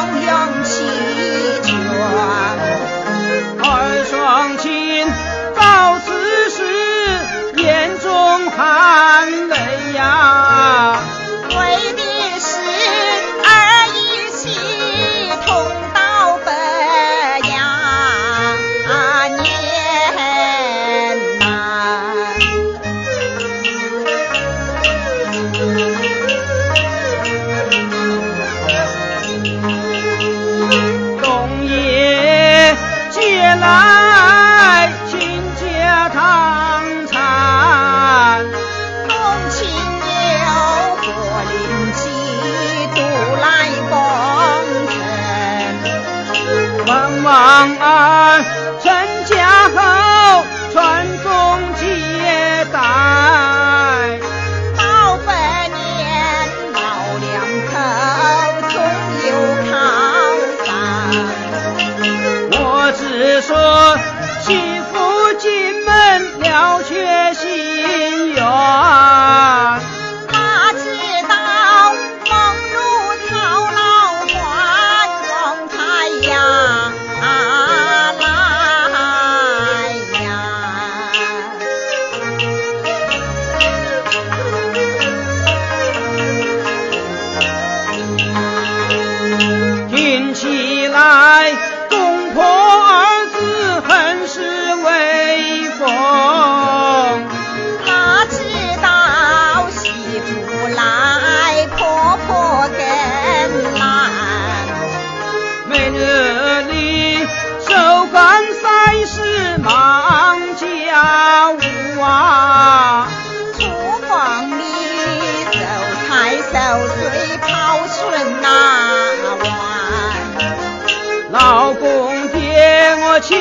样样齐全二双亲到此时眼中含泪呀。长安。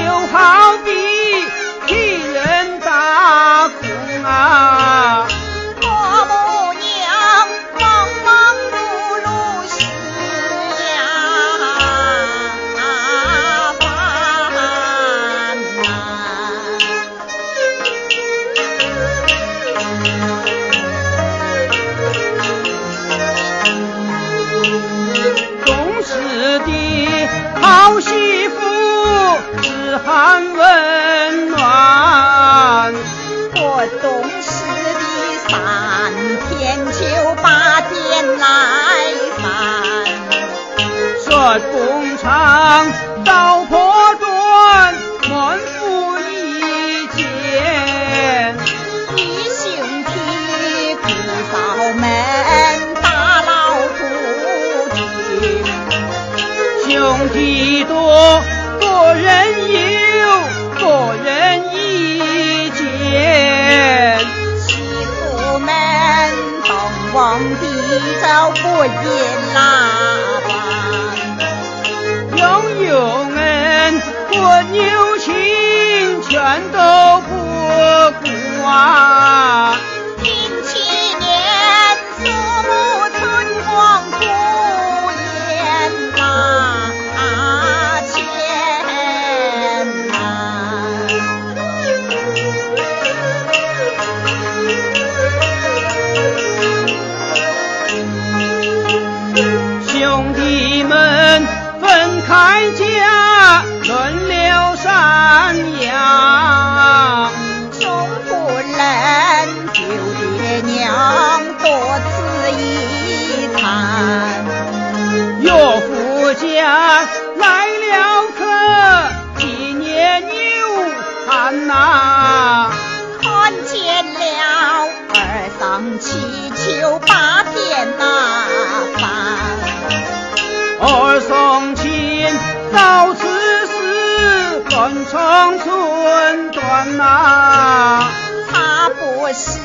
就好。人从寸断呐，他不是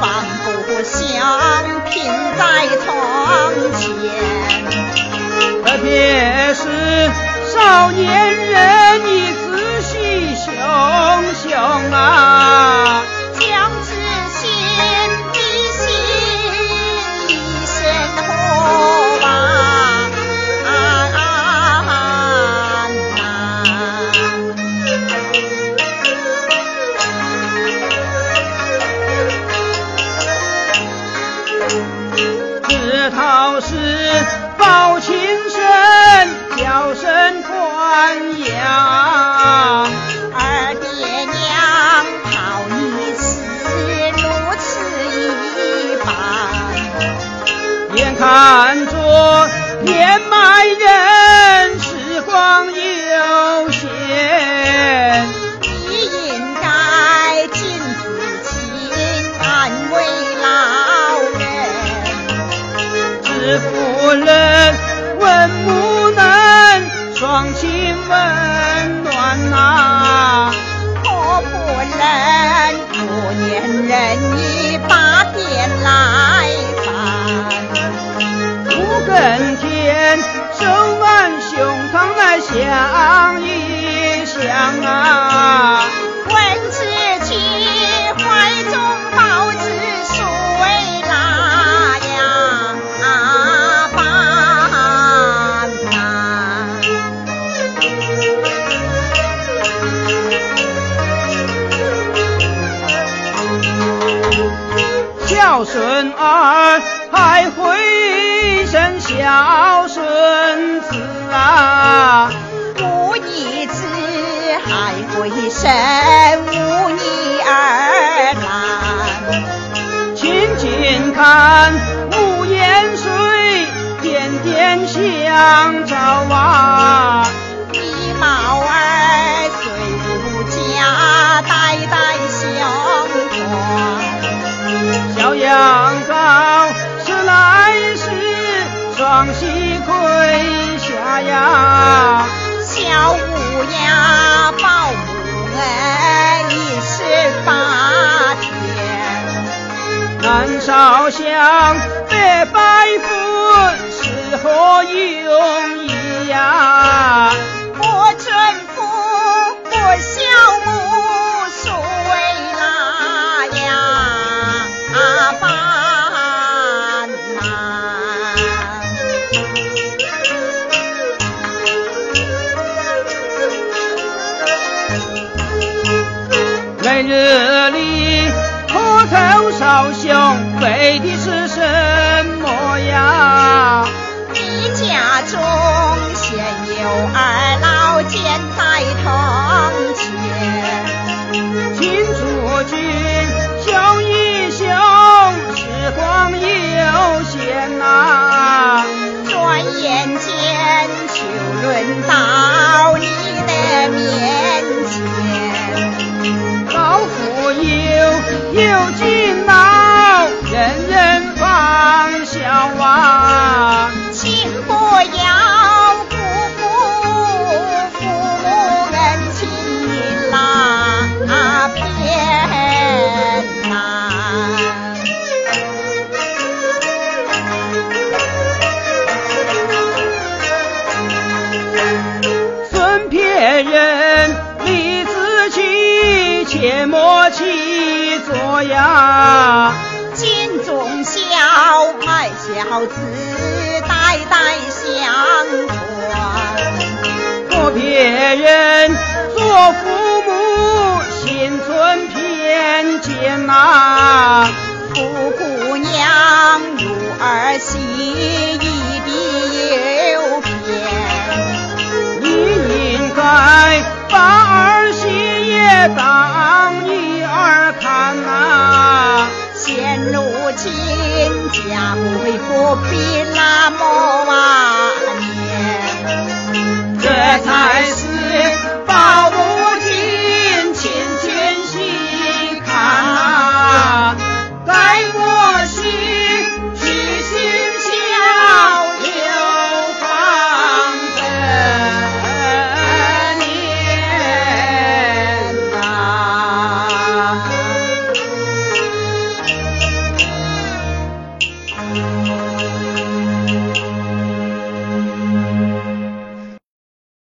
放不下，停在床前。特别是少年人，你仔细想想看着年迈人，时光有限，你应该尽自心安慰老人。知夫人问母能，双亲温想一想啊。小乌鸦报母恩一十八天，南烧香拜拜佛是何用意呀？日里磕头少兄，为的是什么呀？你家中现有二老健在堂前，请诸君想一想，时光有限呐，转眼间就轮到你的面。老夫有有起作呀！尽忠孝，爱孝子，代代相传。做别人做父母，心存偏见呐。富姑娘如儿媳，一定有偏。你应该把儿媳。也当家规不必那么啊。